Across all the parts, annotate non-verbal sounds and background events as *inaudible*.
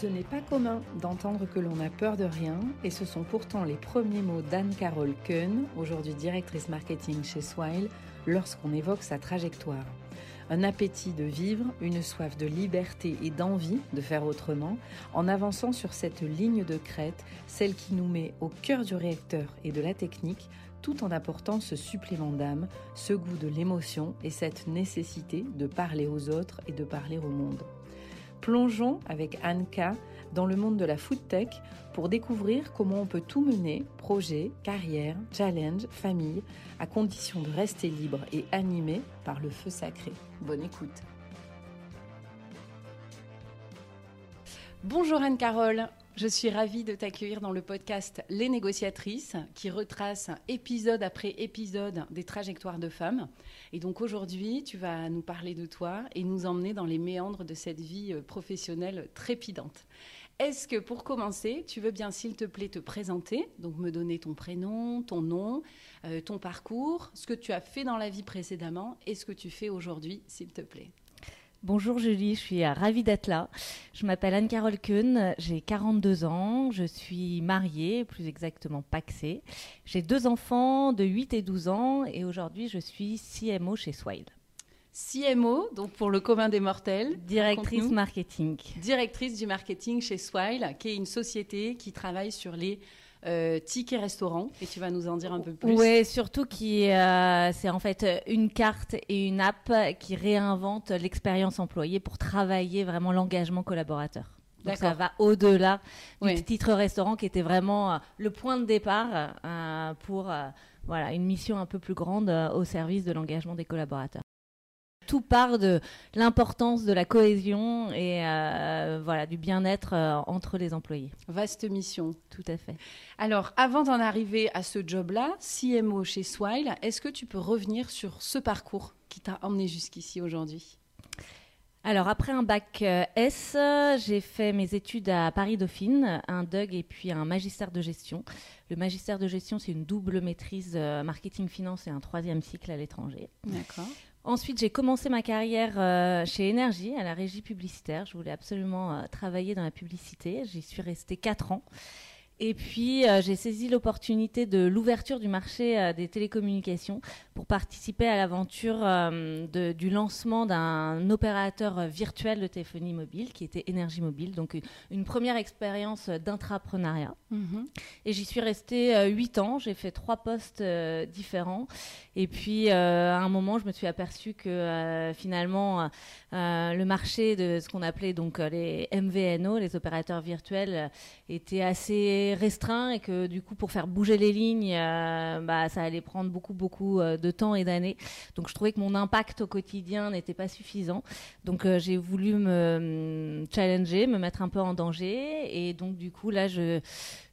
Ce n'est pas commun d'entendre que l'on a peur de rien, et ce sont pourtant les premiers mots d'Anne-Carole Kuhn, aujourd'hui directrice marketing chez Swile, lorsqu'on évoque sa trajectoire. Un appétit de vivre, une soif de liberté et d'envie de faire autrement, en avançant sur cette ligne de crête, celle qui nous met au cœur du réacteur et de la technique, tout en apportant ce supplément d'âme, ce goût de l'émotion et cette nécessité de parler aux autres et de parler au monde. Plongeons avec Anka dans le monde de la food tech pour découvrir comment on peut tout mener, projet, carrière, challenge, famille, à condition de rester libre et animé par le feu sacré. Bonne écoute. Bonjour Anne-Carole, je suis ravie de t'accueillir dans le podcast Les négociatrices qui retrace épisode après épisode des trajectoires de femmes. Et donc aujourd'hui, tu vas nous parler de toi et nous emmener dans les méandres de cette vie euh, professionnelle trépidante. Est-ce que pour commencer, tu veux bien, s'il te plaît, te présenter, donc me donner ton prénom, ton nom, euh, ton parcours, ce que tu as fait dans la vie précédemment et ce que tu fais aujourd'hui, s'il te plaît Bonjour Julie, je suis ravie d'être là. Je m'appelle Anne-Carole Kuhn, j'ai 42 ans, je suis mariée, plus exactement paxée. J'ai deux enfants de 8 et 12 ans et aujourd'hui je suis CMO chez Swile. CMO, donc pour le commun des mortels. Directrice marketing. Directrice du marketing chez Swile, qui est une société qui travaille sur les euh, ticket restaurant et tu vas nous en dire un peu plus. Oui, surtout qui euh, c'est en fait une carte et une app qui réinvente l'expérience employée pour travailler vraiment l'engagement collaborateur. Donc ça va au-delà du titre restaurant qui était vraiment euh, le point de départ euh, pour voilà une mission un peu plus grande au service de l'engagement des collaborateurs tout part de l'importance de la cohésion et euh, voilà du bien-être euh, entre les employés. Vaste mission. Tout à fait. Alors, avant d'en arriver à ce job-là, CMO chez Swile, est-ce que tu peux revenir sur ce parcours qui t'a emmené jusqu'ici aujourd'hui? Alors après un bac euh, S, j'ai fait mes études à Paris Dauphine, un DUG et puis un magistère de gestion. Le magistère de gestion, c'est une double maîtrise marketing finance et un troisième cycle à l'étranger. D'accord. Ensuite, j'ai commencé ma carrière euh, chez Énergie, à la régie publicitaire. Je voulais absolument euh, travailler dans la publicité. J'y suis restée quatre ans. Et puis, euh, j'ai saisi l'opportunité de l'ouverture du marché euh, des télécommunications pour participer à l'aventure euh, du lancement d'un opérateur virtuel de téléphonie mobile qui était Énergie Mobile. Donc, une première expérience d'intrapreneuriat. Mm-hmm. Et j'y suis restée huit ans. J'ai fait trois postes différents. Et puis, à un moment, je me suis aperçue que finalement, le marché de ce qu'on appelait donc les MVNO, les opérateurs virtuels, était assez restreint et que du coup pour faire bouger les lignes, euh, bah, ça allait prendre beaucoup beaucoup euh, de temps et d'années. Donc je trouvais que mon impact au quotidien n'était pas suffisant. Donc euh, j'ai voulu me challenger, me mettre un peu en danger et donc du coup là je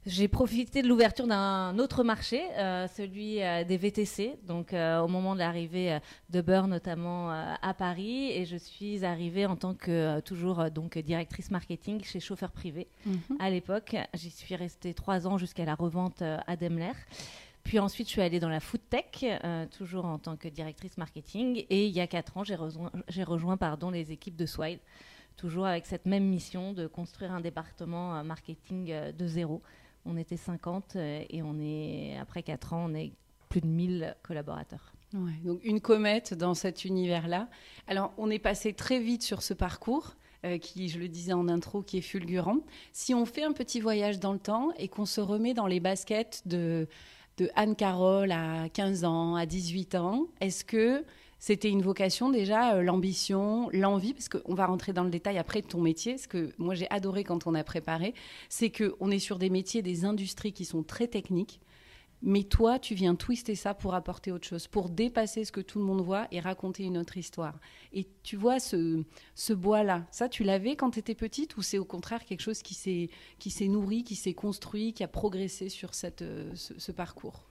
j'ai profité de l'ouverture d'un autre marché, euh, celui euh, des VTC. Donc, euh, au moment de l'arrivée de Beurre, notamment à Paris, et je suis arrivée en tant que toujours donc directrice marketing chez Chauffeur Privé. Mhm. À l'époque, j'y suis restée trois ans jusqu'à la revente à Daimler. Puis ensuite, je suis allée dans la food tech, toujours en tant que directrice marketing. Et il y a quatre ans, j'ai rejoint, rejoint pardon, les équipes de Swile, toujours avec cette même mission de construire un département marketing de zéro on était 50 euh, et on est, après 4 ans, on est plus de 1000 collaborateurs. donc une comète dans cet univers-là. Alors, on est passé très vite sur ce parcours. Euh, qui, je le disais en intro, qui est fulgurant. Si on fait un petit voyage dans le temps et qu'on se remet dans les baskets de, de Anne-Carole à 15 ans, à 18 ans, est-ce que c'était une vocation déjà, euh, l'ambition, l'envie, parce qu'on va rentrer dans le détail après de ton métier. Ce que moi j'ai adoré quand on a préparé, c'est qu'on est sur des métiers, des industries qui sont très techniques. Mais toi, tu viens twister ça pour apporter autre chose, pour dépasser ce que tout le monde voit et raconter une autre histoire. Et tu vois ce, bois-là, ça, tu l'avais quand tu étais petite ou c'est au contraire quelque chose qui s'est nourri, qui s'est construit, qui a progressé sur cette, euh, ce parcours?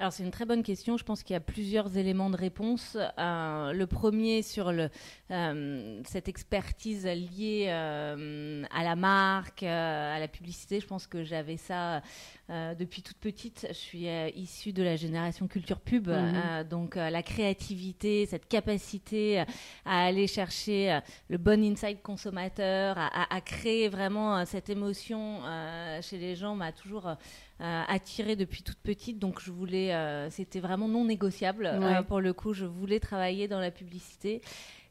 Alors c'est une très bonne question. Je pense qu'il y a plusieurs éléments de réponse. Euh, le premier sur le, euh, cette expertise liée euh, à la marque, à la publicité. Je pense que j'avais ça depuis toute petite. Je suis issue de la génération culture pub, mhm. donc la créativité, cette capacité à aller chercher le bon insight consommateur, à, à créer vraiment cette émotion chez les gens m'a toujours attirée depuis toute petite. Donc je voulais, euh, c'était vraiment non négociable. Euh, pour le coup, je voulais travailler dans la publicité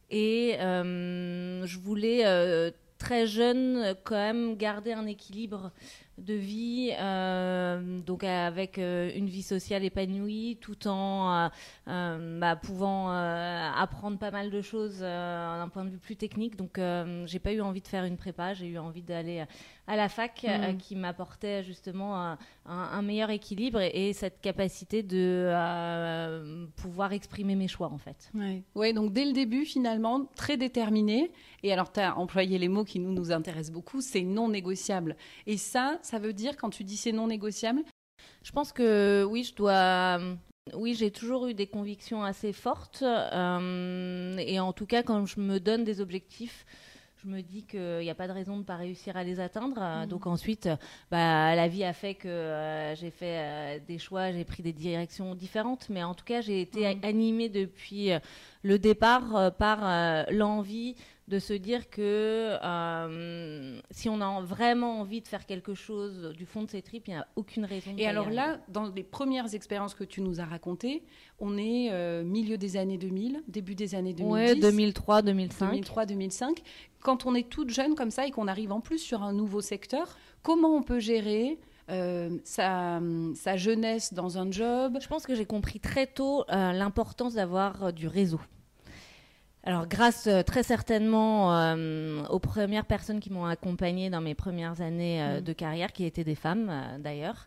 et je voulais très jeune quand même garder un équilibre de vie, euh, donc avec euh, une vie sociale épanouie, tout en euh, bah, pouvant apprendre pas mal de choses d'un point de vue plus technique. Donc, j'ai pas eu envie de faire une prépa, j'ai eu envie d'aller à la fac, mmh. qui m'apportait justement un, meilleur équilibre et, cette capacité de pouvoir exprimer mes choix, en fait. Oui, ouais, donc dès le début, finalement, très déterminé. Et alors, tu as employé les mots qui nous, nous intéressent beaucoup, c'est non négociable. Et ça, ça veut dire quand tu dis c'est non négociable Je pense que oui, je dois. Oui, j'ai toujours eu des convictions assez fortes. Euh, et en tout cas, quand je me donne des objectifs, je me dis qu'il n'y a pas de raison de ne pas réussir à les atteindre. Mmh. Donc ensuite, bah, la vie a fait que euh, j'ai fait euh, des choix, j'ai pris des directions différentes. Mais en tout cas, j'ai été mmh. animée depuis le départ par l'envie de se dire que euh, si on a vraiment envie de faire quelque chose du fond de ses tripes, il n'y a aucune raison. Et alors là, dans les premières expériences que tu nous as racontées, on est euh, milieu des années 2000, début des années 2010. Oui, 2003, 2005. 2003, 2005. Quand on est toute jeune comme ça et qu'on arrive en plus sur un nouveau secteur, comment on peut gérer euh, sa, sa, jeunesse dans un job? Je pense que j'ai compris très tôt l'importance d'avoir du réseau. Alors, grâce euh, très certainement euh, aux premières personnes qui m'ont accompagnée dans mes premières années euh, mm. de carrière, qui étaient des femmes d'ailleurs.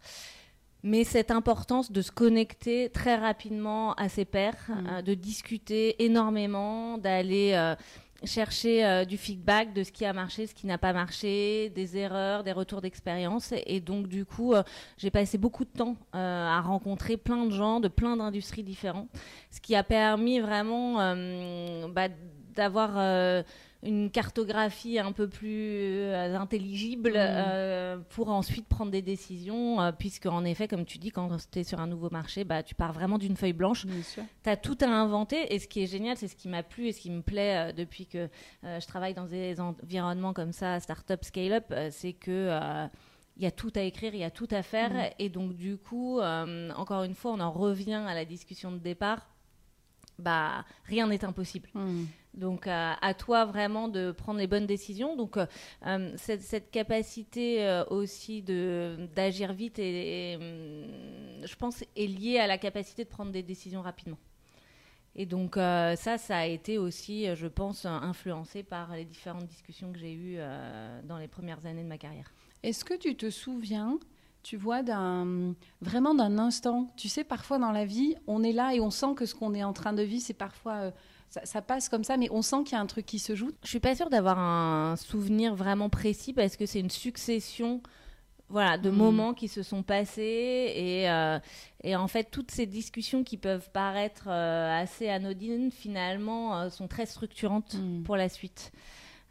Mais cette importance de se connecter très rapidement à ses pairs, mm. de discuter énormément, d'aller chercher euh, du feedback de ce qui a marché, ce qui n'a pas marché, des erreurs, des retours d'expérience. Et donc, du coup, euh, j'ai passé beaucoup de temps euh, à rencontrer plein de gens de plein d'industries différentes, ce qui a permis vraiment bah, d'avoir une cartographie un peu plus euh, intelligible mmh. euh, pour ensuite prendre des décisions, euh, puisque en effet, comme tu dis, quand tu es sur un nouveau marché, bah, tu pars vraiment d'une feuille blanche. Tu as tout à inventer, et ce qui est génial, c'est ce qui m'a plu et ce qui me plaît depuis que je travaille dans des environnements comme ça, start-up, scale-up, c'est que il y a tout à écrire, il y a tout à faire. Mmh. Et donc, du coup, encore une fois, on en revient à la discussion de départ. Bah, rien n'est impossible. Mmh. Donc à, toi vraiment de prendre les bonnes décisions. Donc euh, euh, cette, capacité euh, aussi d'agir vite et, hum, je pense est liée à la capacité de prendre des décisions rapidement. Et donc ça, ça a été aussi, je pense, influencé par les différentes discussions que j'ai eues dans les premières années de ma carrière. Est-ce que tu te souviens tu vois, vraiment d'un instant. Tu sais, parfois dans la vie, on est là et on sent que ce qu'on est en train de vivre, c'est parfois ça, passe comme ça, mais on sent qu'il y a un truc qui se joue. Je suis pas sûre d'avoir un souvenir vraiment précis parce que c'est une succession voilà, de hmm. moments qui se sont passés et, euh, et, en fait toutes ces discussions qui peuvent paraître euh, assez anodines finalement euh, sont très structurantes hmm. pour la suite.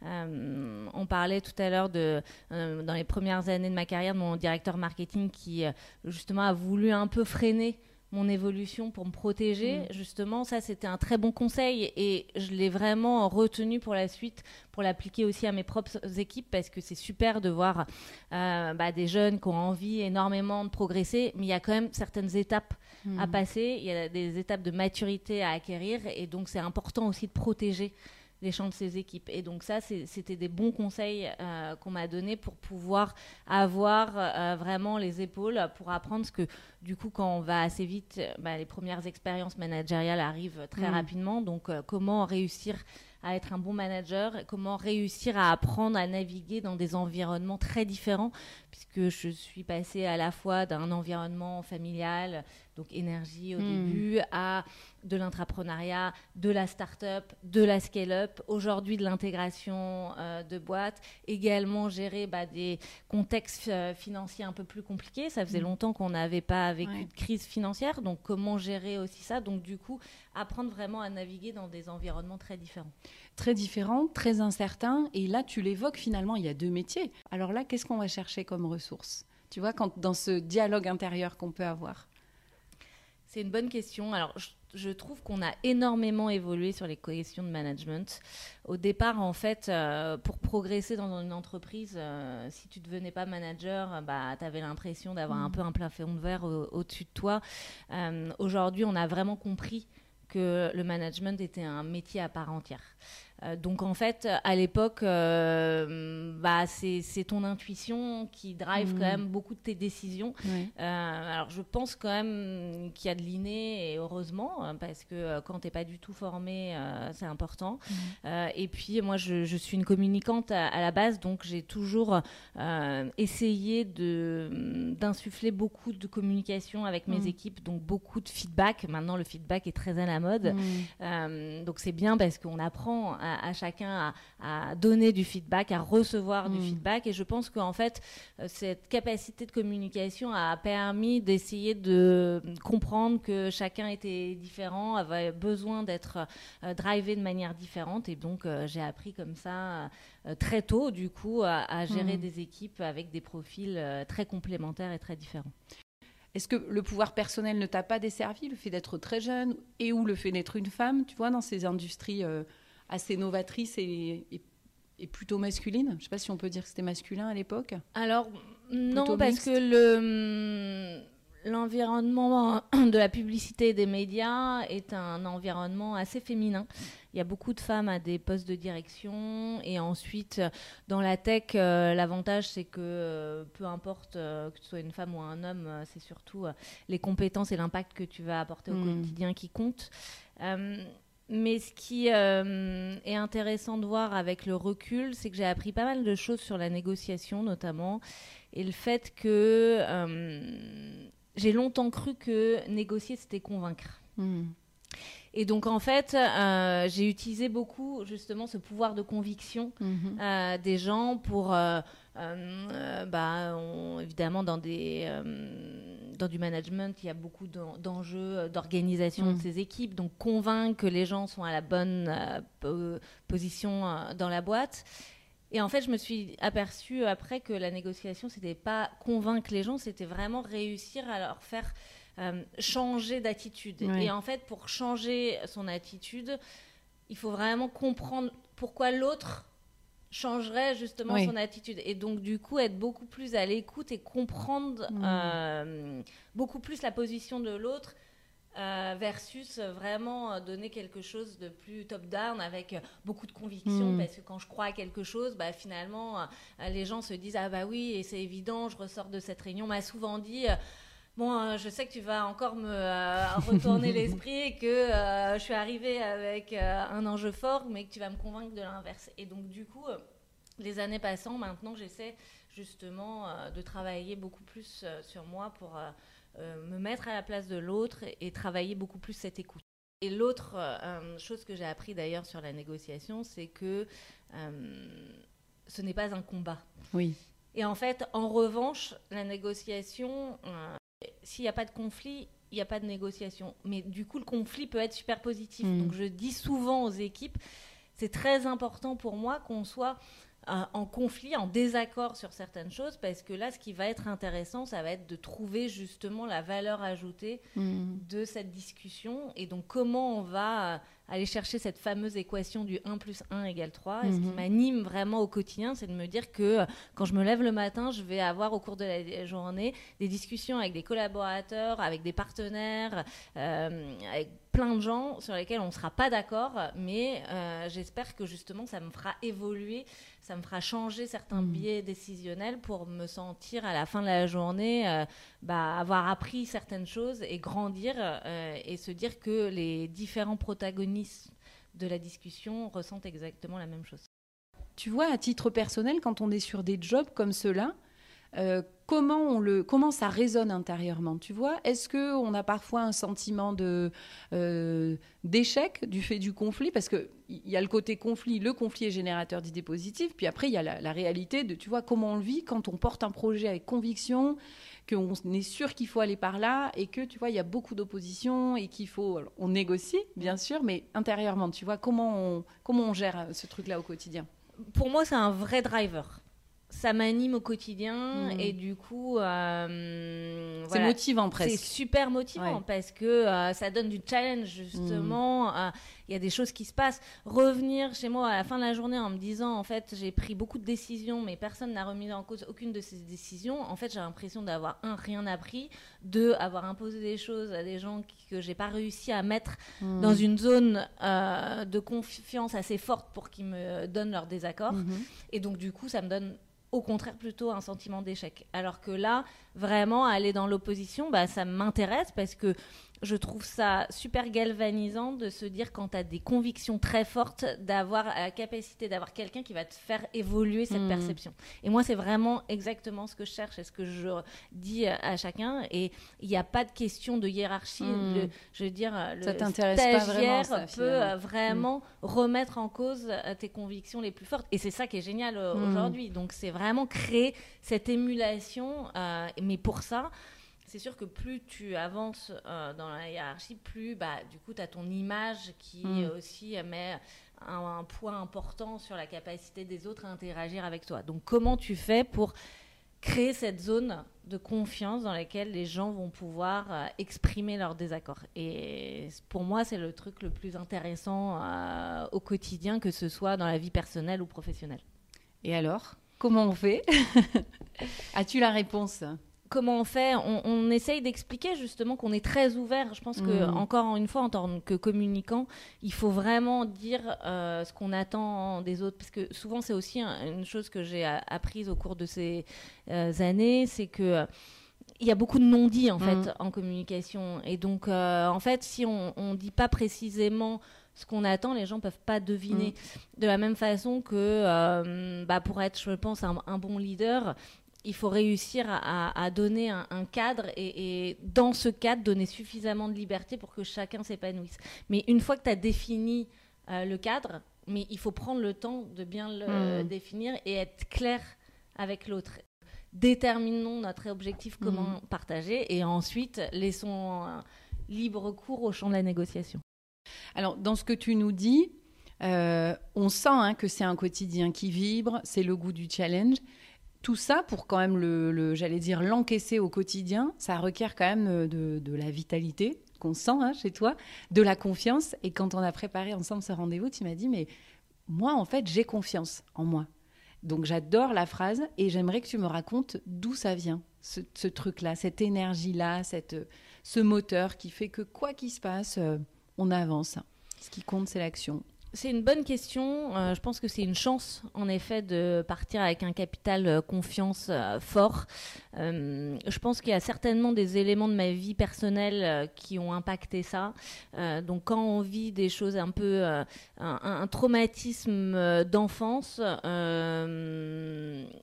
on parlait tout à l'heure de dans les premières années de ma carrière de mon directeur marketing qui justement a voulu un peu freiner mon évolution pour me protéger. Mm. Justement, ça, c'était un très bon conseil et je l'ai vraiment retenu pour la suite, pour l'appliquer aussi à mes propres équipes parce que c'est super de voir euh, bah, des jeunes qui ont envie énormément de progresser, mais il y a quand même certaines étapes à mm. passer, il y a des étapes de maturité à acquérir et donc c'est important aussi de protéger les champs de ses équipes. Et donc ça, c'était des bons conseils euh, qu'on m'a donnés pour pouvoir avoir euh, vraiment les épaules pour apprendre ce que, du coup, quand on va assez vite, bah, les premières expériences managériales arrivent très mm. rapidement. Donc euh, comment réussir à être un bon manager, comment réussir à apprendre à naviguer dans des environnements très différents, puisque je suis passée à la fois d'un environnement familial, donc énergie au hmm. début, à de l'intrapreneuriat, de la start-up, de la scale-up, aujourd'hui de l'intégration euh, de boîtes, également gérer bah, des contextes euh, financiers un peu plus compliqués. Ça faisait hmm. longtemps qu'on n'avait pas vécu de crise financière, donc comment gérer aussi ça? Donc du coup, apprendre vraiment à naviguer dans des environnements très différents. Très différents, très incertains, et là tu l'évoques finalement, il y a deux métiers. Alors là, qu'est-ce qu'on va chercher comme ressources? Tu vois, quand, dans ce dialogue intérieur qu'on peut avoir c'est une bonne question. Alors, je, trouve qu'on a énormément évolué sur les questions de management. Au départ, en fait, euh, pour progresser dans une entreprise, euh, si tu ne devenais pas manager, bah, tu avais l'impression d'avoir un mm. peu un plafond de verre au-dessus de toi. Euh, aujourd'hui, on a vraiment compris que le management était un métier à part entière. Euh, donc en fait, à l'époque, euh, bah, c'est ton intuition qui drive quand mmh. même beaucoup de tes décisions. Euh, alors je pense quand même qu'il y a de l'inné et heureusement hein, parce que quand t'es pas du tout formé, c'est important. Mmh. et puis moi, je, suis une communicante à, la base, donc j'ai toujours essayé de d'insuffler beaucoup de communication avec mes mmh. équipes, donc beaucoup de feedback. Maintenant, le feedback est très à la mode, donc c'est bien parce qu'on apprend à à, chacun à, donner du feedback, à recevoir du mm. feedback. Et je pense qu'en fait, euh, cette capacité de communication a permis d'essayer de comprendre que chacun était différent, avait besoin d'être euh, drivé de manière différente. Et donc, euh, j'ai appris comme ça très tôt, du coup, à, gérer mm. des équipes avec des profils très complémentaires et très différents. Est-ce que le pouvoir personnel ne t'a pas desservi, le fait d'être très jeune et ou le fait d'être une femme, tu vois, dans ces industries assez novatrice et, plutôt masculine. Je ne sais pas si on peut dire que c'était masculin à l'époque. Alors non, parce que le l'environnement de la publicité et des médias est un environnement assez féminin. Il y a beaucoup de femmes à des postes de direction. Et ensuite, dans la tech, euh, l'avantage, c'est que euh, peu importe euh, que tu sois une femme ou un homme, c'est surtout les compétences et l'impact que tu vas apporter au hmm. quotidien qui comptent. Mais ce qui euh, est intéressant de voir avec le recul, c'est que j'ai appris pas mal de choses sur la négociation notamment, et le fait que euh, j'ai longtemps cru que négocier, c'était convaincre. Hmm. Et donc en fait, euh, j'ai utilisé beaucoup justement ce pouvoir de conviction hmm. des gens pour, bah, évidemment, dans des dans du management, il y a beaucoup d'enjeux euh, d'organisation de mm. ces équipes, donc convaincre que les gens sont à la bonne euh, position euh, dans la boîte. Et en fait, je me suis aperçue après que la négociation, c'était pas convaincre les gens, c'était vraiment réussir à leur faire changer d'attitude. Et en fait, pour changer son attitude, il faut vraiment comprendre pourquoi l'autre changerait justement son attitude. Et donc, du coup, être beaucoup plus à l'écoute et comprendre mm. euh, beaucoup plus la position de l'autre. Euh, versus vraiment donner quelque chose de plus top-down avec beaucoup de conviction mm. parce que quand je crois à quelque chose bah, finalement euh, les gens se disent ah bah oui et c'est évident je ressors de cette réunion m'a souvent dit Bon, je sais que tu vas encore me retourner *laughs* l'esprit et que je suis arrivée avec un enjeu fort, mais que tu vas me convaincre de l'inverse. Et donc, du coup, les années passant, maintenant, j'essaie justement euh, de travailler beaucoup plus euh, sur moi pour euh, me mettre à la place de l'autre et, travailler beaucoup plus cette écoute. Et l'autre chose que j'ai appris d'ailleurs sur la négociation, c'est que ce n'est pas un combat. Oui. Et en fait, en revanche, la négociation, s'il n'y a pas de conflit, il n'y a pas de négociation. Mais du coup, le conflit peut être super positif. Mm. Donc je dis souvent aux équipes, c'est très important pour moi qu'on soit en conflit, en désaccord sur certaines choses, parce que là, ce qui va être intéressant, ça va être de trouver justement la valeur ajoutée mm. de cette discussion, et donc comment on va aller chercher cette fameuse équation du 1 plus 1 égale 3. Et ce qui mhm. m'anime vraiment au quotidien, c'est de me dire que euh, quand je me lève le matin, je vais avoir au cours de la journée des discussions avec des collaborateurs, avec des partenaires, euh, avec plein de gens sur lesquels on ne sera pas d'accord, mais euh, j'espère que justement ça me fera évoluer, ça me fera changer certains mhm. biais décisionnels pour me sentir à la fin de la journée bah, avoir appris certaines choses et grandir et se dire que les différents protagonistes de la discussion ressentent exactement la même chose. Tu vois, à titre personnel, quand on est sur des jobs comme ceux-là, comment, on le, comment ça résonne intérieurement, tu vois? Est-ce qu'on a parfois un sentiment de, euh, d'échec du fait du conflit? Parce qu'il y a le côté conflit, le conflit est générateur d'idées positives, puis après il y a la, réalité de, tu vois, comment on le vit quand on porte un projet avec conviction, qu'on est sûr qu'il faut aller par là, et que, tu vois, il y a beaucoup d'opposition, et qu'il faut... On négocie, bien sûr, mais intérieurement, tu vois, comment on, comment on gère ce truc-là au quotidien? Pour moi, c'est un vrai driver ça m'anime au quotidien mm. et du coup euh, c'est motivant presque c'est super motivant parce que euh, ça donne du challenge justement mm. euh, il y a des choses qui se passent revenir chez moi à la fin de la journée en me disant en fait j'ai pris beaucoup de décisions mais personne n'a remis en cause aucune de ces décisions en fait j'ai l'impression d'avoir un rien appris deux avoir imposé des choses à des gens que j'ai pas réussi à mettre mm. dans une zone de confiance assez forte pour qu'ils me donnent leur désaccord mm-hmm. et donc du coup ça me donne au contraire plutôt un sentiment d'échec. Alors que là, vraiment, aller dans l'opposition, bah, ça m'intéresse parce que je trouve ça super galvanisant de se dire quand tu as des convictions très fortes, d'avoir la capacité d'avoir quelqu'un qui va te faire évoluer cette hmm. perception. Et moi, c'est vraiment exactement ce que je cherche et ce que je dis à chacun. Et il n'y a pas de question de hiérarchie. Hmm. je veux dire, le ça stagiaire pas vraiment, peut euh, vraiment hmm. remettre en cause euh, tes convictions les plus fortes. Et c'est ça qui est génial euh, aujourd'hui. Donc, c'est vraiment créer cette émulation. mais pour ça, c'est sûr que plus tu avances euh, dans la hiérarchie, plus bah, du coup, tu as ton image qui mm. aussi met un, poids important sur la capacité des autres à interagir avec toi. Donc, comment tu fais pour créer cette zone de confiance dans laquelle les gens vont pouvoir euh, exprimer leurs désaccords? Et pour moi, c'est le truc le plus intéressant euh, au quotidien, que ce soit dans la vie personnelle ou professionnelle. Et alors, comment on fait? *laughs* As-tu la réponse? Comment on fait on, essaye d'expliquer justement qu'on est très ouvert. Je pense que, mm. encore une fois, en tant que communicant, il faut vraiment dire euh, ce qu'on attend des autres. Parce que souvent, c'est aussi une chose que j'ai apprise au cours de ces euh, années, c'est que. il y a beaucoup de non-dits en fait mm. en communication et donc euh, en fait si on ne dit pas précisément ce qu'on attend, les gens peuvent pas deviner. Mm. De la même façon que bah, pour être, je pense, un bon leader, il faut réussir à, donner un, cadre et, dans ce cadre donner suffisamment de liberté pour que chacun s'épanouisse. Mais une fois que tu as défini euh, le cadre, mais il faut prendre le temps de bien le hmm. définir et être clair avec l'autre. Déterminons notre objectif commun hmm. partagé et ensuite laissons libre cours au champ de la négociation. Alors, dans ce que tu nous dis, euh, on sent hein, que c'est un quotidien qui vibre, c'est le goût du challenge tout ça, pour quand même le, j'allais dire, l'encaisser au quotidien, ça requiert quand même euh, de, la vitalité qu'on sent hein, chez toi, de la confiance. Et quand on a préparé ensemble ce rendez-vous, tu m'as dit, mais moi, en fait, j'ai confiance en moi. Donc j'adore la phrase et j'aimerais que tu me racontes d'où ça vient, ce, truc-là, cette énergie-là, cette, ce moteur qui fait que quoi qu'il se passe, euh, on avance. Ce qui compte, c'est l'action. C'est une bonne question. Euh, je pense que c'est une chance, en effet, de partir avec un capital euh, confiance euh, fort. je pense qu'il y a certainement des éléments de ma vie personnelle qui ont impacté ça. donc, quand on vit des choses un peu, un, traumatisme d'enfance,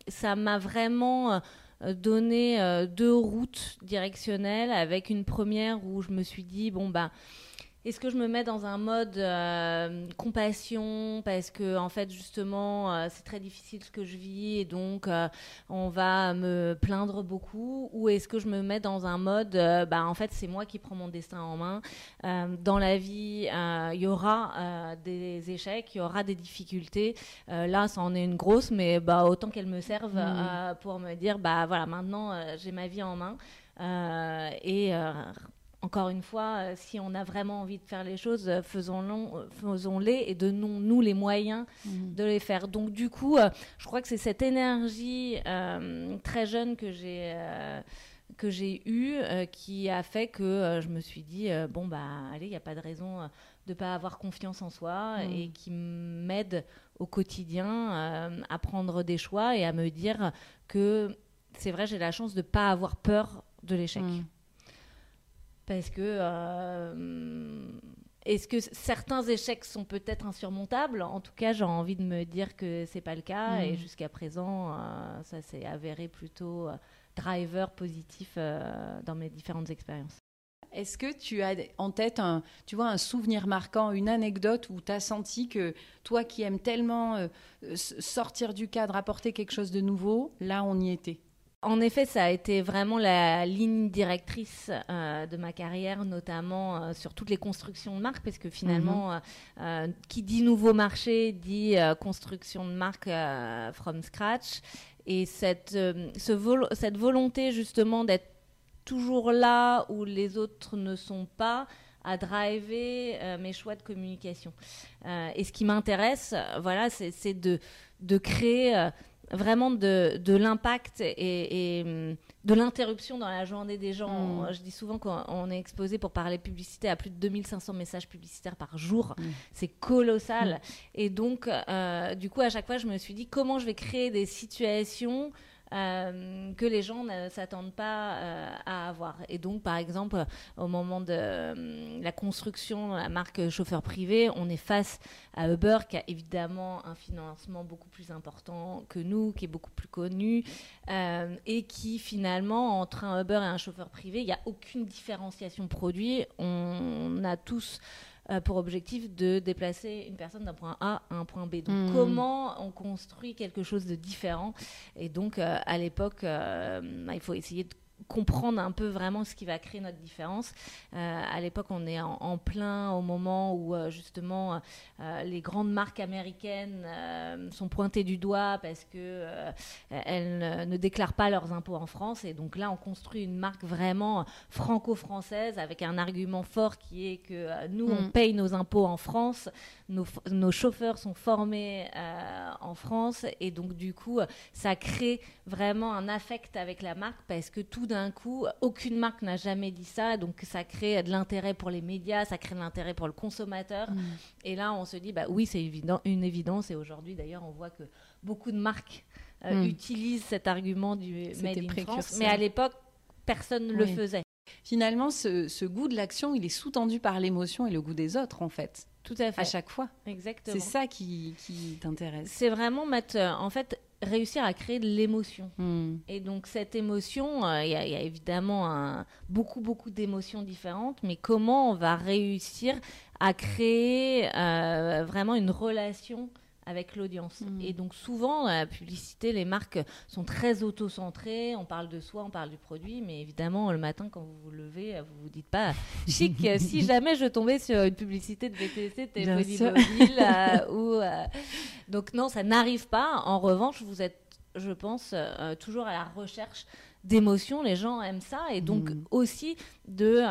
ça m'a vraiment donné deux routes directionnelles avec une première où je me suis dit, bon, bah, est-ce que je me mets dans un mode euh, compassion parce que en fait justement euh, c'est très difficile ce que je vis et donc euh, on va me plaindre beaucoup? Ou est-ce que je me mets dans un mode bah en fait c'est moi qui prends mon destin en main? Dans la vie il y aura des échecs il y aura des difficultés. Là ça en est une grosse mais bah autant qu'elle me serve mmh. pour me dire bah voilà maintenant j'ai ma vie en main et encore une fois, euh, si on a vraiment envie de faire les choses, euh, euh, faisons-les et donnons-nous les moyens mhm. de les faire. Donc du coup, je crois que c'est cette énergie très jeune que j'ai que j'ai eue qui a fait que je me suis dit bon bah allez, il n'y a pas de raison de pas avoir confiance en soi mhm. et qui m'aide au quotidien à prendre des choix et à me dire que c'est vrai, j'ai la chance de pas avoir peur de l'échec. Mhm parce que euh, est-ce que certains échecs sont peut-être insurmontables? En tout cas, j'ai envie de me dire que c'est pas le cas. Et mm. jusqu'à présent, euh, ça s'est avéré plutôt euh, driver positif dans mes différentes expériences. Est-ce que tu as en tête un, tu vois, un souvenir marquant, une anecdote où tu as senti que toi qui aimes tellement sortir du cadre, apporter quelque chose de nouveau, là on y était? En effet, ça a été vraiment la ligne directrice euh, de ma carrière, notamment euh, sur toutes les constructions de marque, parce que finalement, mhm. euh, qui dit nouveau marché dit construction de marque from scratch. Et cette, cette volonté justement d'être toujours là où les autres ne sont pas, à driver mes choix de communication. et ce qui m'intéresse, voilà, c'est de, de créer vraiment de, de l'impact et, hum, de l'interruption dans la journée des gens. Mm. Je dis souvent qu'on est exposé pour parler publicité à plus de 2500 messages publicitaires par jour. Mm. C'est colossal. Mm. Et donc, euh, du coup, à chaque fois, je me suis dit comment je vais créer des situations euh, que les gens ne s'attendent pas euh, à avoir. Et donc, par exemple, au moment de euh, la construction de la marque chauffeur privé, on est face à Uber qui a évidemment un financement beaucoup plus important que nous, qui est beaucoup plus connu, et qui finalement, entre un Uber et un chauffeur privé, il n'y a aucune différenciation produit. On a tous euh, pour objectif de déplacer une personne d'un point A à un point B. Donc hmm. comment on construit quelque chose de différent? Et donc euh, à l'époque, euh, il faut essayer de comprendre un peu vraiment ce qui va créer notre différence. Euh, à l'époque, on est en, plein au moment où euh, justement euh, les grandes marques américaines sont pointées du doigt parce que elles ne déclarent pas leurs impôts en France. Et donc là, on construit une marque vraiment franco-française avec un argument fort qui est que nous, on mm. paye nos impôts en France, nos, nos chauffeurs sont formés en France, et donc du coup, ça crée vraiment un affect avec la marque parce que tout d'un coup, aucune marque n'a jamais dit ça, donc ça crée de l'intérêt pour les médias, ça crée de l'intérêt pour le consommateur. Mm. Et là, on se dit, bah oui, c'est évident, une évidence. Et aujourd'hui, d'ailleurs, on voit que beaucoup de marques euh, mm. utilisent cet argument du Made in France. Mais à l'époque, personne ne le faisait. Finalement, ce, goût de l'action, il est sous-tendu par l'émotion et le goût des autres, en fait. Tout à fait. À chaque fois. Exactement. C'est ça qui, qui t'intéresse. C'est vraiment mettre, en fait, réussir à créer de l'émotion. Hmm. Et donc cette émotion, euh, il y, a évidemment beaucoup, beaucoup d'émotions différentes, mais comment on va réussir à créer euh, vraiment une relation avec l'audience. Mm. Et donc souvent, la publicité, les marques sont très auto-centrées, on parle de soi, on parle du produit, mais évidemment, le matin, quand vous vous levez, vous vous dites pas, chic, si *laughs* jamais je tombais sur une publicité de VTC, téléphonie mobile, euh, *laughs* ou... Euh, donc non, ça n'arrive pas. En revanche, vous êtes, je pense, euh, toujours à la recherche d'émotions, les gens aiment ça, et donc mm. aussi de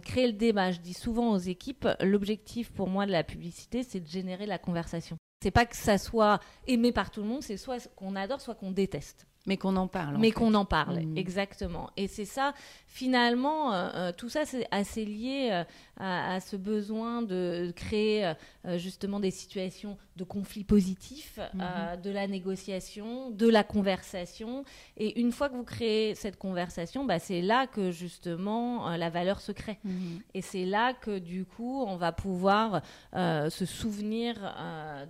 créer le débat. Je dis souvent aux équipes, l'objectif pour moi de la publicité, c'est de générer la conversation. C'est pas que ça soit aimé par tout le monde, c'est soit qu'on adore, soit qu'on déteste. Mais qu'on en parle. Mais qu'on en parle, mm. exactement. Et c'est ça, finalement, euh, euh, tout ça, c'est assez lié euh, à, ce besoin de créer justement des situations de conflit positif, mm-hmm. de la négociation, de la conversation. Et une fois que vous créez cette conversation, bah, c'est là que justement la valeur se crée. Mm-hmm. Et c'est là que du coup, on va pouvoir se souvenir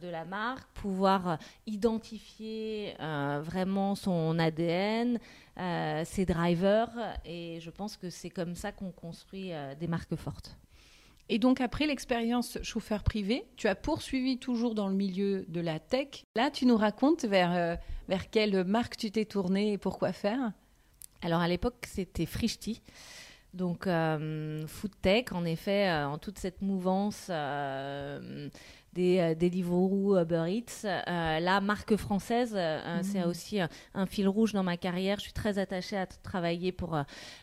de la marque, pouvoir identifier vraiment son ADN, euh, ses drivers, et je pense que c'est comme ça qu'on construit euh, des marques fortes. Et donc après l'expérience chauffeur privé, tu as poursuivi toujours dans le milieu de la tech. Là, tu nous racontes vers, euh, vers quelle marque tu t'es tournée et pourquoi faire? Alors à l'époque, c'était Frishti. Donc, food tech, en effet, en toute cette mouvance des, euh, Deliveroo, Uber Eats. Euh, la marque française, euh, c'est mhm. aussi un fil rouge dans ma carrière. Je suis très attachée à travailler pour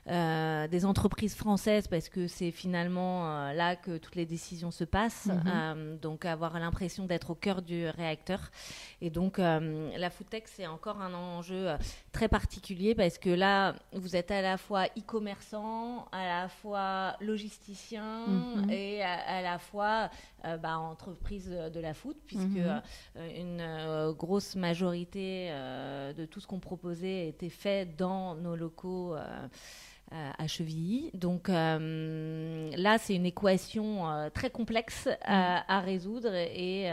des entreprises françaises parce que c'est finalement là que toutes les décisions se passent. Mhm. donc avoir l'impression d'être au cœur du réacteur. Et donc la foodtech, c'est encore un enjeu très particulier parce que là, vous êtes à la fois e-commerçant, à la fois logisticien mhm. et à, la fois bah, entreprise de la foot, puisque mhm. euh, une euh, grosse majorité euh, de tout ce qu'on proposait était fait dans nos locaux. à Chevilly. Donc là, c'est une équation très complexe à, mm. résoudre et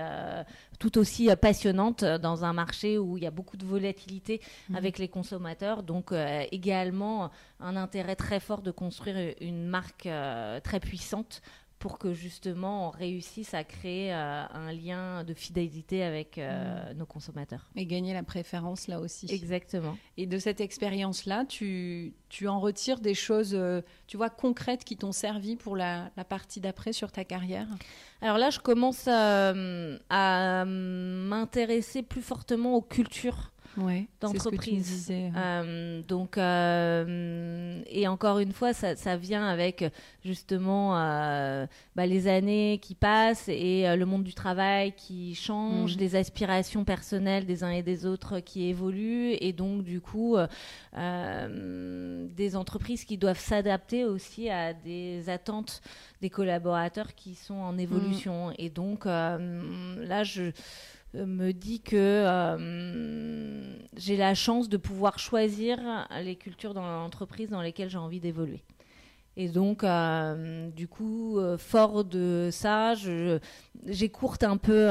tout aussi passionnante dans un marché où il y a beaucoup de volatilité mm. avec les consommateurs. Donc également un intérêt très fort de construire une marque très puissante pour que justement on réussisse à créer euh, un lien de fidélité avec euh, mm. nos consommateurs. Et gagner la préférence là aussi. Exactement. Et de cette expérience-là, tu, tu, en retires des choses, euh, tu vois, concrètes qui t'ont servi pour la, la partie d'après sur ta carrière? Alors là, je commence à m'intéresser plus fortement aux cultures ouais, d'entreprise. Euh, donc, euh, et encore une fois, ça, ça vient avec justement euh, bah, les années qui passent et le monde du travail qui change, mm. les aspirations personnelles des uns et des autres qui évoluent, et donc du coup, des entreprises qui doivent s'adapter aussi à des attentes des collaborateurs qui sont en évolution. Mm. Et donc, là, je me dit que euh, j'ai la chance de pouvoir choisir les cultures dans l'entreprise dans lesquelles j'ai envie d'évoluer. Et donc, euh, du coup, fort de ça, j'écourte un peu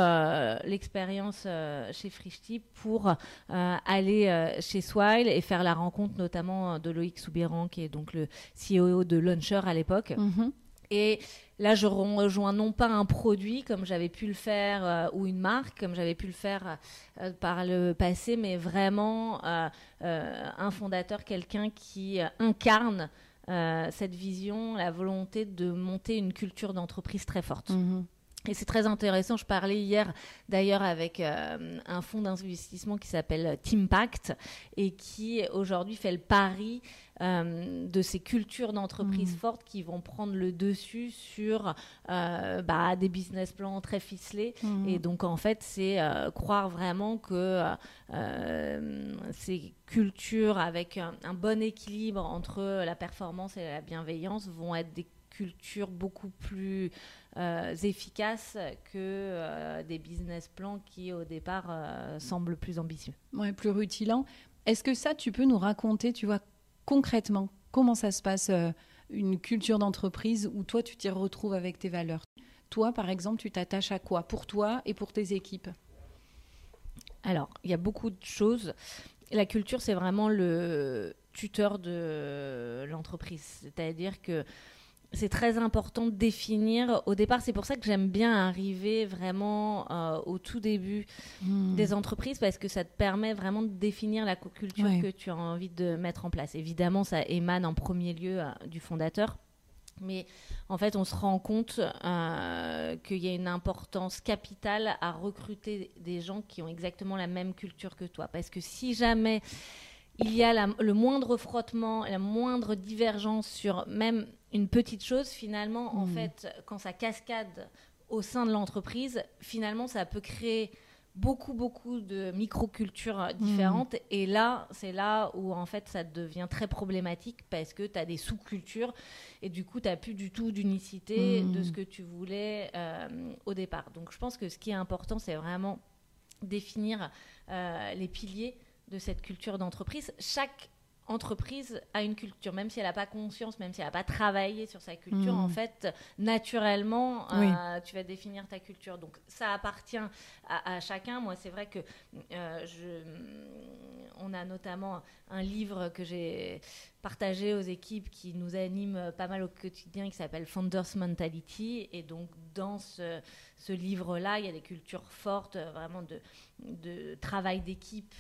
l'expérience chez Frischti pour aller chez Swile et faire la rencontre notamment de Loïc Soubiran, qui est donc le CEO de Launcher à l'époque. Mm-hmm. Et là, je rejoins non pas un produit comme j'avais pu le faire euh, ou une marque comme j'avais pu le faire euh, par le passé, mais vraiment euh, un fondateur, quelqu'un qui incarne cette vision, la volonté de monter une culture d'entreprise très forte. Mhm. Et c'est très intéressant. Je parlais hier d'ailleurs avec un fonds d'investissement qui s'appelle Teampact et qui aujourd'hui fait le pari euh, de ces cultures d'entreprise mmh. fortes qui vont prendre le dessus sur euh, bah, des business plans très ficelés. Mmh. Et donc, en fait, c'est euh, croire vraiment que ces cultures avec un, bon équilibre entre la performance et la bienveillance vont être des cultures beaucoup plus efficaces que des business plans qui au départ semblent plus ambitieux. Ouais, plus rutilants. Est-ce que ça, tu peux nous raconter, tu vois, concrètement, comment ça se passe euh, une culture d'entreprise où toi, tu t'y retrouves avec tes valeurs? Toi, par exemple, tu t'attaches à quoi? Pour toi et pour tes équipes? Alors, il y a beaucoup de choses. La culture, c'est vraiment le tuteur de l'entreprise. C'est-à-dire que c'est très important de définir au départ. C'est pour ça que j'aime bien arriver vraiment euh, au tout début hmm. des entreprises parce que ça te permet vraiment de définir la culture que tu as envie de mettre en place. Évidemment, ça émane en premier lieu euh, du fondateur. Mais en fait, on se rend compte euh, qu'il y a une importance capitale à recruter des gens qui ont exactement la même culture que toi. Parce que si jamais il y a le moindre frottement, la moindre divergence sur même une petite chose, finalement, en hmm. fait, quand ça cascade au sein de l'entreprise, finalement, ça peut créer beaucoup, beaucoup de microcultures différentes. Hmm. Et là, c'est là où, en fait, ça devient très problématique parce que tu as des sous-cultures et du coup, tu n'as plus du tout d'unicité de ce hmm. que tu voulais euh, au départ. Donc, je pense que ce qui est important, c'est vraiment définir euh, les piliers de cette culture d'entreprise. Chaque entreprise a une culture, même si elle n'a pas conscience, même si elle n'a pas travaillé sur sa culture, en hmm. fait, naturellement, euh, tu vas définir ta culture. Donc, ça appartient à, chacun. Moi, c'est vrai que euh, je, on a notamment un livre que j'ai partagé aux équipes qui nous anime pas mal au quotidien, qui s'appelle Founders Mentality. Et donc, dans ce, ce livre-là, il y a des cultures fortes, vraiment de, de travail d'équipe.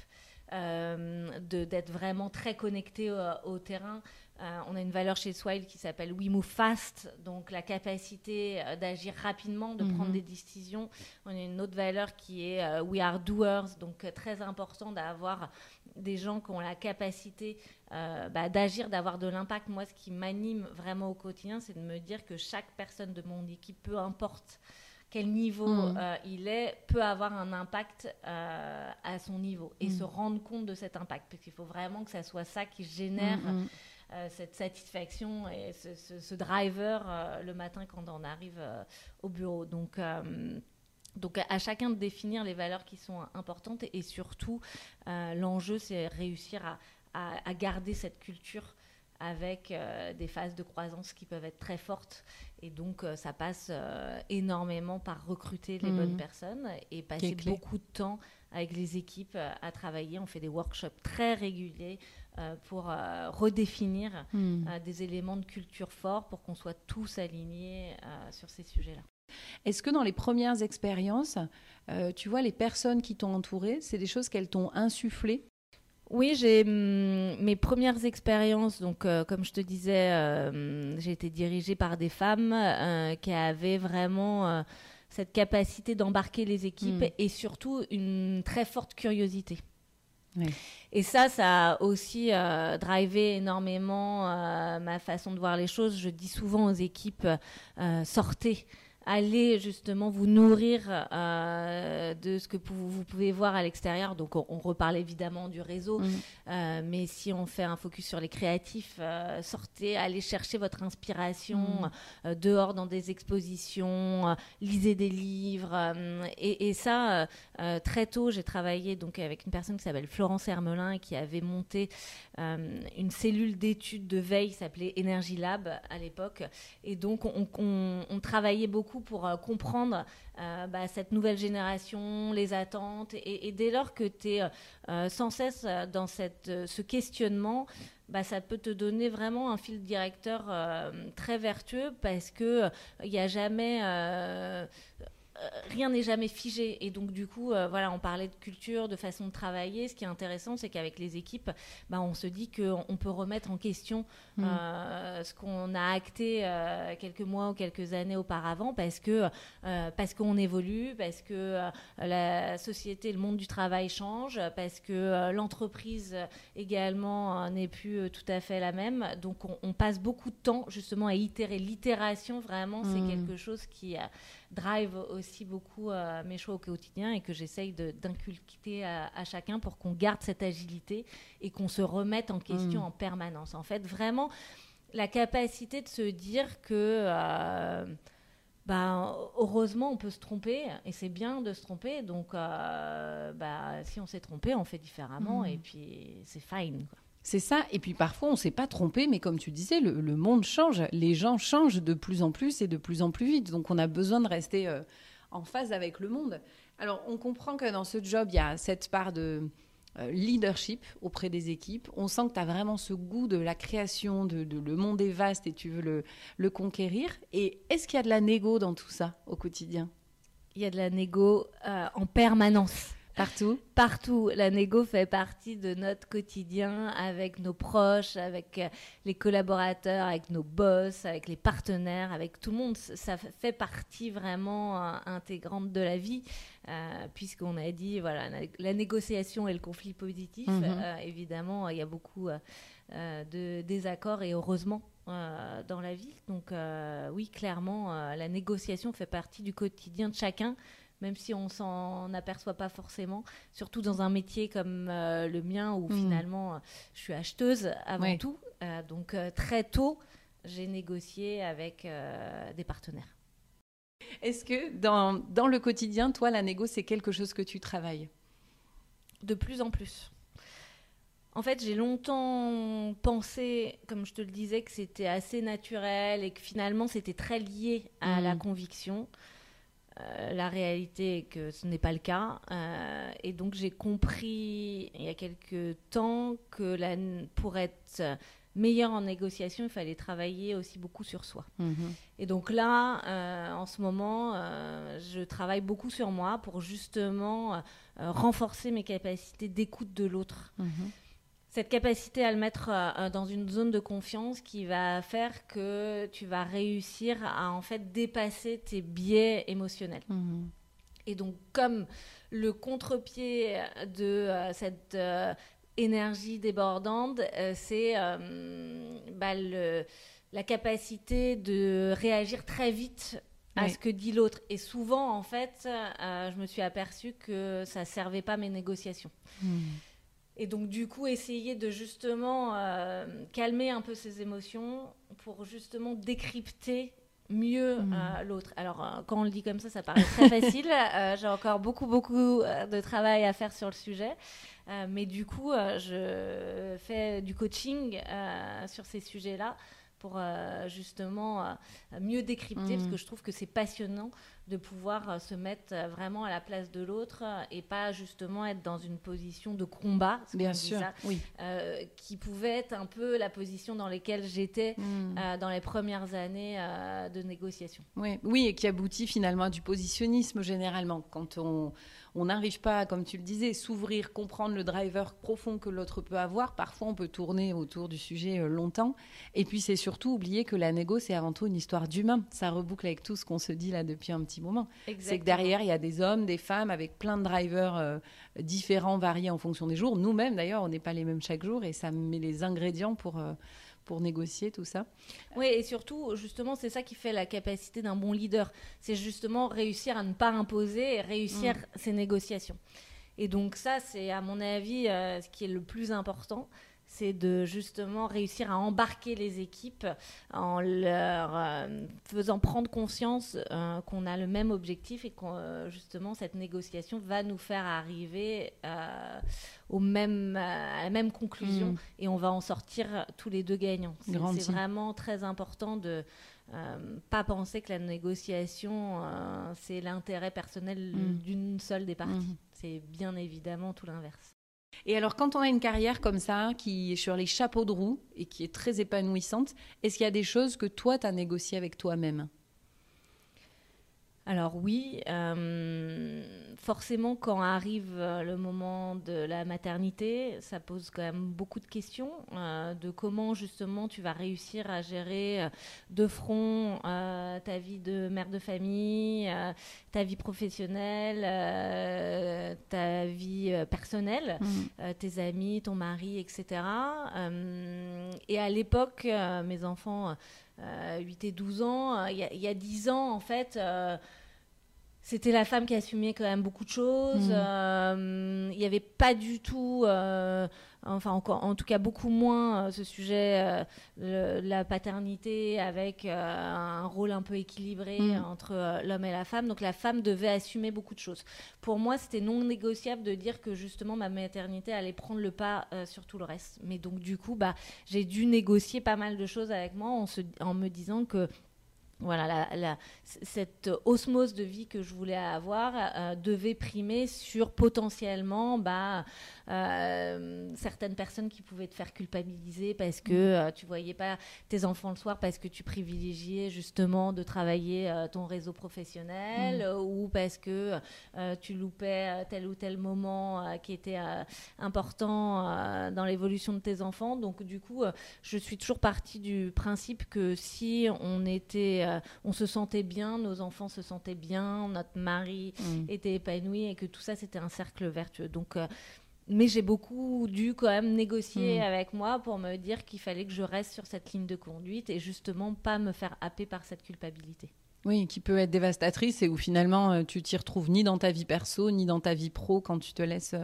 Euh, d'être vraiment très connecté au, terrain. Euh, on a une valeur chez Swile qui s'appelle We Move Fast, donc la capacité euh, d'agir rapidement, de prendre mhm. des décisions. On a une autre valeur qui est We Are Doers, donc très important d'avoir des gens qui ont la capacité bah, d'agir, d'avoir de l'impact. Moi, ce qui m'anime vraiment au quotidien, c'est de me dire que chaque personne de mon équipe, peu importe quel niveau mm. euh, il est, peut avoir un impact euh, à son niveau et mm. se rendre compte de cet impact. Parce qu'il faut vraiment que ça soit ça qui génère mm, euh, cette satisfaction et ce, driver le matin quand on arrive au bureau. Donc, donc à chacun de définir les valeurs qui sont importantes et, surtout l'enjeu c'est réussir à, à, garder cette culture avec des phases de croissance qui peuvent être très fortes. Et donc, ça passe énormément par recruter les bonnes mmh. personnes et passer beaucoup de temps avec les équipes à travailler. On fait des workshops très réguliers pour redéfinir mmh. des éléments de culture forts pour qu'on soit tous alignés sur ces sujets-là. Est-ce que dans les premières expériences, euh, tu vois, les personnes qui t'ont entouré, c'est des choses qu'elles t'ont insufflées? Oui, j'ai hum, mes premières expériences. Donc, euh, comme je te disais, euh, j'ai été dirigée par des femmes qui avaient vraiment cette capacité d'embarquer les équipes hmm. et surtout une très forte curiosité. Et ça, ça a aussi drivé énormément ma façon de voir les choses. Je dis souvent aux équipes sortez allez justement vous nourrir euh, de ce que vous, pouvez voir à l'extérieur. Donc on, reparle évidemment du réseau, mm. euh, mais si on fait un focus sur les créatifs, euh, sortez, allez chercher votre inspiration mm. dehors dans des expositions, lisez des livres. Et, et, ça, très tôt, j'ai travaillé donc avec une personne qui s'appelle Florence Hermelin qui avait monté une cellule d'études de veille qui s'appelait Energy Lab à l'époque. Et donc on, on travaillait beaucoup pour euh, comprendre euh, bah, cette nouvelle génération, les attentes. Et, dès lors que tu es euh, sans cesse dans ce questionnement, bah, ça peut te donner vraiment un fil directeur très vertueux parce que il n'y a jamais rien n'est jamais figé. Et donc, du coup, voilà, on parlait de culture, de façon de travailler. Ce qui est intéressant, c'est qu'avec les équipes, bah, on se dit qu'on peut remettre en question mm. euh, ce qu'on a acté quelques mois ou quelques années auparavant parce que parce qu'on évolue, parce que la société, le monde du travail change, parce que l'entreprise également n'est plus tout à fait la même. Donc, on, passe beaucoup de temps justement à itérer. L'itération, vraiment, c'est mm. quelque chose qui drive aussi beaucoup euh, mes choix au quotidien et que j'essaye d'inculquer à, chacun pour qu'on garde cette agilité et qu'on se remette en question mm. en permanence. En fait, vraiment, la capacité de se dire que... Euh, bah, heureusement, on peut se tromper et c'est bien de se tromper. Donc, euh, bah, si on s'est trompé, on fait différemment mm. et puis c'est fine. Quoi. C'est ça. Et puis parfois, on ne s'est pas trompé, mais comme tu disais, le, monde change. Les gens changent de plus en plus et de plus en plus vite. Donc on a besoin de rester euh, en phase avec le monde. Alors on comprend que dans ce job, il y a cette part de leadership auprès des équipes. On sent que tu as vraiment ce goût de la création, de, le monde est vaste et tu veux le, conquérir. Et est-ce qu'il y a de la négo dans tout ça au quotidien? Il y a de la négo euh, en permanence. Partout Partout. La négo fait partie de notre quotidien avec nos proches, avec euh, les collaborateurs, avec nos boss, avec les partenaires, avec tout le monde. Ça fait partie vraiment euh, intégrante de la vie, euh, puisqu'on a dit, voilà, la, négociation et le conflit positif, mhm. évidemment, il y a beaucoup de désaccords et heureusement dans la vie. Donc oui, clairement, la négociation fait partie du quotidien de chacun même si on s'en aperçoit pas forcément, surtout dans un métier comme euh, le mien où mm. finalement euh, je suis acheteuse avant tout. Euh, donc très tôt, j'ai négocié avec des partenaires. Est-ce que dans, dans, le quotidien, toi, la négo, c'est quelque chose que tu travailles? De plus en plus. En fait, j'ai longtemps pensé, comme je te le disais, que c'était assez naturel et que finalement c'était très lié à la mm. conviction. Euh, la réalité est que ce n'est pas le cas. Euh, et donc j'ai compris il y a quelques temps que pour être meilleur en négociation, il fallait travailler aussi beaucoup sur soi. Mhm. Et donc là, euh, en ce moment, je travaille beaucoup sur moi pour justement renforcer mes capacités d'écoute de l'autre. Mhm cette capacité à le mettre euh, euh, dans une zone de confiance qui va faire que tu vas réussir à en fait dépasser tes biais émotionnels. Mhm. Et donc comme le contre-pied de euh, cette énergie débordante, c'est bah, la capacité de réagir très vite à ce que dit l'autre. Et souvent, en fait, je me suis aperçue que ça servait pas mes négociations. Mhm. Et donc, du coup, essayer de justement euh, calmer un peu ses émotions pour justement décrypter mieux mmh. l'autre. Alors, quand on le dit comme ça, ça paraît très *laughs* facile. J'ai encore beaucoup, beaucoup de travail à faire sur le sujet. mais du coup, je fais du coaching sur ces sujets-là pour euh, justement euh, mieux décrypter, parce mm. que je trouve que c'est passionnant de pouvoir euh, se mettre vraiment à la place de l'autre et pas justement être dans une position de combat, bien sûr, oui. qui pouvait être un peu la position dans laquelle j'étais mm. dans les premières années de négociation. Oui, oui, et qui aboutit finalement à du positionnisme généralement quand on on n'arrive pas, comme tu le disais, s'ouvrir, comprendre le driver profond que l'autre peut avoir. Parfois, on peut tourner autour du sujet euh, longtemps. Et puis, c'est surtout oublier que la négo, c'est avant tout une histoire d'humain. Ça reboucle avec tout ce qu'on se dit là depuis un petit moment. C'est que derrière, il y a des hommes, des femmes avec plein de drivers euh, différents, variés en fonction des jours. Nous-mêmes, d'ailleurs, on n'est pas les mêmes chaque jour et ça met les ingrédients pour. Euh, pour négocier tout ça. Oui, et surtout, justement, c'est ça qui fait la capacité d'un bon leader. C'est justement réussir à ne pas imposer et réussir mm. ses négociations. Et donc ça, c'est à mon avis euh, ce qui est le plus important c'est de justement réussir à embarquer les équipes en leur euh, faisant prendre conscience euh, qu'on a le même objectif et que justement cette négociation va nous faire arriver au même, à la même conclusion mm. et on va en sortir tous les deux gagnants. C'est vraiment très important de euh, pas penser que la négociation, euh, c'est l'intérêt personnel mm. d'une seule des parties. Mm. C'est bien évidemment tout l'inverse. Et alors, quand on a une carrière comme ça, qui est sur les chapeaux de roue et qui est très épanouissante, est-ce qu'il y a des choses que toi, tu as négociées avec toi-même? Alors oui, euh, forcément quand arrive euh, le moment de la maternité, ça pose quand même beaucoup de questions euh, de comment justement tu vas réussir à gérer de front ta vie de mère de famille, ta vie professionnelle, ta vie personnelle, mmh. tes amis, ton mari, etc. et à l'époque, mes enfants... 8 et 12 ans, il y, a 10 ans en fait, c'était la femme qui assumait quand même beaucoup de choses. Mm. Euh, il n'y avait pas du tout, euh, enfin encore, en tout cas beaucoup moins euh, ce sujet de la paternité avec un rôle un peu équilibré mm. entre l'homme et la femme. Donc la femme devait assumer beaucoup de choses. Pour moi, c'était non négociable de dire que justement ma maternité allait prendre le pas sur tout le reste. Mais donc du coup, bah, j'ai dû négocier pas mal de choses avec moi en, en me disant que voilà, la, cette osmose de vie que je voulais avoir euh, devait primer sur potentiellement bah, euh, certaines personnes qui pouvaient te faire culpabiliser parce que mm. euh, tu voyais pas tes enfants le soir parce que tu privilégiais justement de travailler ton réseau professionnel mm. ou parce que tu loupais tel ou tel moment qui était important dans l'évolution de tes enfants. Donc du coup, je suis toujours partie du principe que si on était euh, on se sentait bien, nos enfants se sentaient bien, notre mari mm. était épanoui et que tout ça c'était un cercle vertueux. Donc euh, mais j'ai beaucoup dû quand même négocier mm. avec moi pour me dire qu'il fallait que je reste sur cette ligne de conduite et justement pas me faire happer par cette culpabilité. Oui, qui peut être dévastatrice et où finalement euh, tu t'y retrouves ni dans ta vie perso ni dans ta vie pro quand tu te laisses,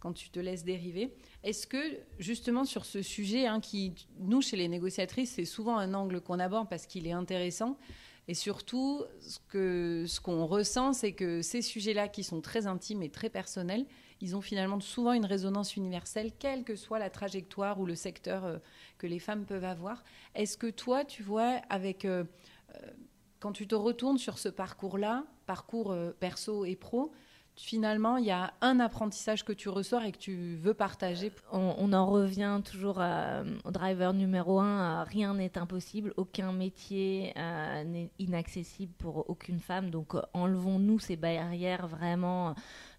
quand tu te laisses dériver. Est-ce que justement sur ce sujet, hein, qui nous chez les négociatrices, c'est souvent un angle qu'on aborde parce qu'il est intéressant, et surtout ce que ce qu'on ressent, c'est que ces sujets-là qui sont très intimes et très personnels, ils ont finalement souvent une résonance universelle, quelle que soit la trajectoire ou le secteur euh, que les femmes peuvent avoir. Est-ce que toi, tu vois, avec euh, euh, quand tu te retournes sur ce parcours-là, parcours perso et pro, finalement, il y a un apprentissage que tu ressors et que tu veux partager On, en revient toujours au driver numéro un, rien n'est impossible, aucun métier n'est inaccessible pour aucune femme. Donc enlevons-nous ces barrières vraiment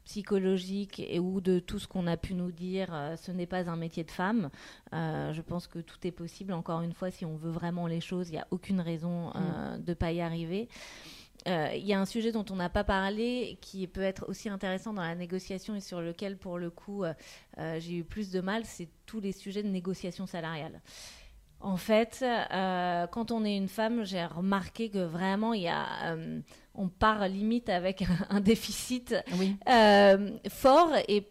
psychologiques et ou de tout ce qu'on a pu nous dire, ce n'est pas un métier de femme. je pense que tout est possible. Encore une fois, si on veut vraiment les choses, il n'y a aucune raison mm. de ne pas y arriver. Euh, il y a un sujet dont on n'a pas parlé qui peut être aussi intéressant dans la négociation et sur lequel, pour le coup, euh, euh, j'ai eu plus de mal, c'est tous les sujets de négociation salariale. En fait, quand on est une femme, j'ai remarqué que vraiment, il y a, on part limite avec *laughs* un, déficit fort et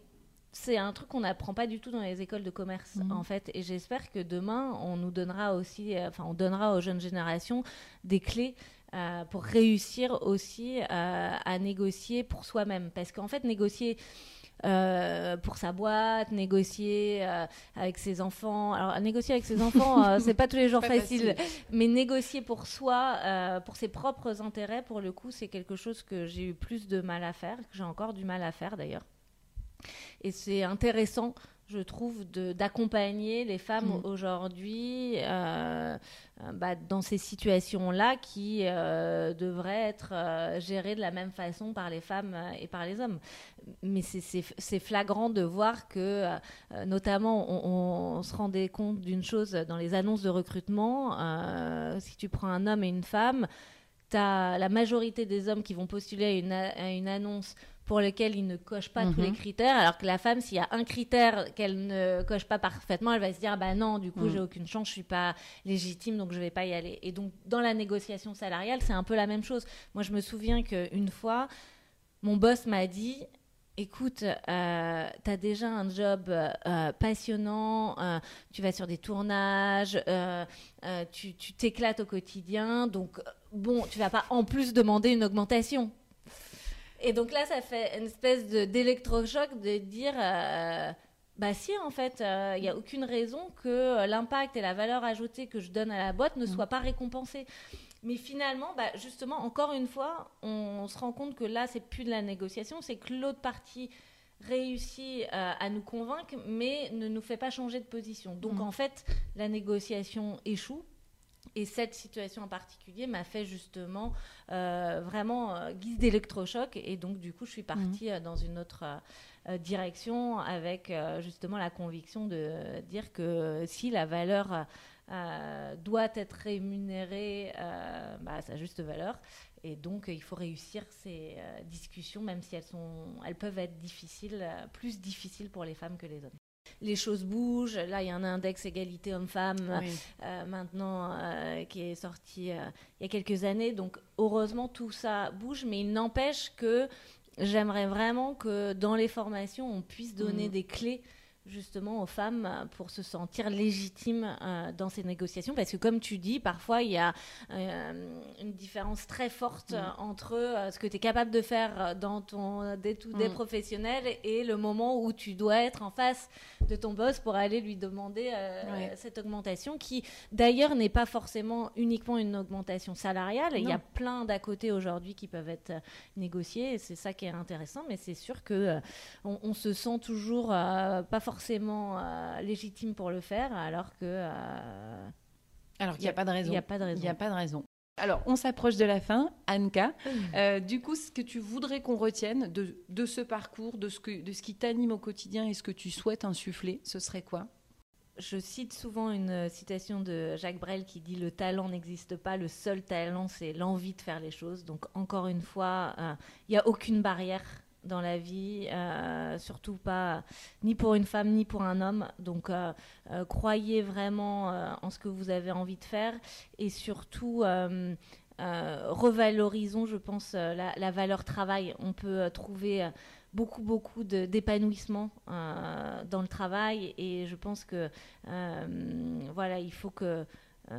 c'est un truc qu'on n'apprend pas du tout dans les écoles de commerce Mhm. en fait. Et j'espère que demain on nous donnera aussi euh, enfin on donnera aux jeunes générations des clés euh, pour réussir aussi euh, à négocier pour soi-même. Parce qu'en fait négocier euh, pour sa boîte, négocier euh, avec ses enfants. Alors négocier avec ses enfants, euh, c'est pas tous les *laughs* jours facile, facile. mais négocier pour soi, euh, pour ses propres intérêts, pour le coup, c'est quelque chose que j'ai eu plus de mal à faire, que j'ai encore du mal à faire d'ailleurs. Et c'est intéressant, je trouve, d'accompagner les femmes Mm. aujourd'hui euh, euh, bah, dans ces situations-là qui euh, devraient être euh, gérées de la même façon par les femmes et par les hommes. Mais c'est- flagrant de voir que, notamment, on, on se rendait compte d'une chose dans les annonces de recrutement. si tu prends un homme et une femme, tu as la majorité des hommes qui vont postuler à une, a- à une annonce pour lesquels ils ne cochent pas tous Mhm. les critères, alors que la femme, s'il y a un critère qu'elle ne coche pas parfaitement, elle va se dire bah non, du coup Mhm. j'ai aucune chance, je suis pas légitime, donc je vais pas y aller. Et donc dans la négociation salariale, c'est un peu la même chose. Moi, je me souviens qu'une fois, mon boss m'a dit Écoute, euh, tu as déjà un job euh, passionnant, euh, tu vas sur des tournages, euh, tu t'éclates au quotidien, donc bon, tu vas pas en plus demander une augmentation. Et donc là, ça fait une espèce d'électrochoc de dire euh, bah si, en fait, il n'y a aucune raison que euh, l'impact et la valeur ajoutée que je donne à la boîte ne soient pas récompensés. Mais finalement, bah, justement, encore une fois, on, se rend compte que là, c'est plus de la négociation, c'est que l'autre partie réussit euh, à nous convaincre, mais ne nous fait pas changer de position. Donc Mhm. en fait, la négociation échoue. Et cette situation en particulier m'a fait justement euh, vraiment euh, guise d'électrochoc. Et donc, du coup, je suis partie euh, dans une autre direction avec justement la conviction de dire que si la valeur doit être rémunérée bah, à sa juste valeur, et donc il faut réussir ces discussions, même si elles, sont, elles peuvent être difficiles, plus difficiles pour les femmes que les hommes. Les choses bougent. Là, il y a un index égalité homme-femme Oui. euh, maintenant euh, qui est sorti euh, il y a quelques années. Donc heureusement tout ça bouge, mais il n'empêche que j'aimerais vraiment que dans les formations on puisse donner Mhm. des clés justement aux femmes euh, pour se sentir légitimes euh, dans ces négociations parce que comme tu dis parfois il y a euh, une différence très forte euh, entre euh, ce que tu es capable de faire dans ton day-to-day professionnel et le moment où tu dois être en face de ton boss pour aller lui demander Ouais. cette augmentation qui d'ailleurs n'est pas forcément uniquement une augmentation salariale. Il y a plein d'à côté aujourd'hui qui peuvent être négociés et c'est ça qui est intéressant. Mais c'est sûr que on, on se sent toujours pas forcément euh, légitime pour le faire alors que euh, Alors qu'il n'y a pas de raison. il n'y a pas de raison. Il n'y a pas de raison. Alors, on s'approche de la fin, Anka. Euh, du coup, ce que tu voudrais qu'on retienne de, de ce parcours, de ce, que, de ce qui t'anime au quotidien et ce que tu souhaites insuffler, ce serait quoi? Je cite souvent une euh, citation de Jacques Brel qui dit Le talent n'existe pas, le seul talent, c'est l'envie de faire les choses. Donc, encore une fois, euh, il n'y a aucune barrière dans la vie, euh, surtout pas ni pour une femme ni pour un homme. Donc, euh, euh, croyez vraiment en ce que vous avez envie de faire et surtout. revalorisons, je pense, la, valeur travail. On peut trouver beaucoup, beaucoup d'épanouissement dans le travail et je pense que voilà, il faut que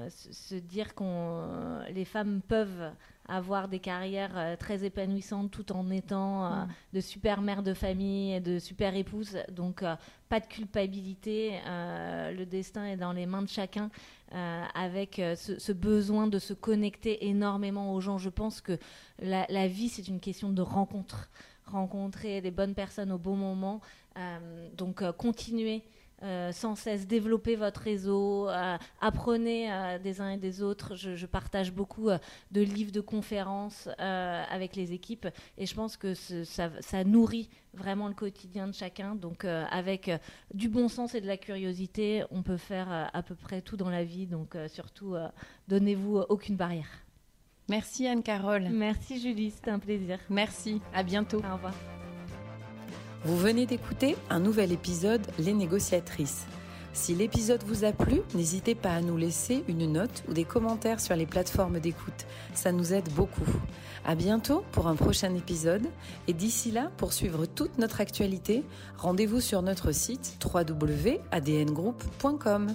se, dire que les femmes peuvent avoir des carrières euh, très épanouissantes tout en étant euh, Mm. de super mères de famille et de super épouses. Donc, euh, pas de culpabilité. le destin est dans les mains de chacun avec ce, ce besoin de se connecter énormément aux gens. Je pense que la, la vie, c'est une question de rencontre. Rencontrer les bonnes personnes au bon moment. Euh, donc, euh, continuez. Euh, sans cesse développer votre réseau, euh, apprenez euh, des uns et des autres. Je, je partage beaucoup de livres, de conférences avec les équipes et je pense que ce- ça, ça nourrit vraiment le quotidien de chacun. Donc avec du bon sens et de la curiosité, on peut faire à peu près tout dans la vie. Donc surtout, donnez-vous aucune barrière. Merci Anne-Carole. Merci Julie, c'était un plaisir. Merci, à bientôt. Au revoir. Vous venez d'écouter un nouvel épisode Les négociatrices. Si l'épisode vous a plu, n'hésitez pas à nous laisser une note ou des commentaires sur les plateformes d'écoute. Ça nous aide beaucoup. À bientôt pour un prochain épisode. Et d'ici là, pour suivre toute notre actualité, rendez-vous sur notre site www.adngroup.com.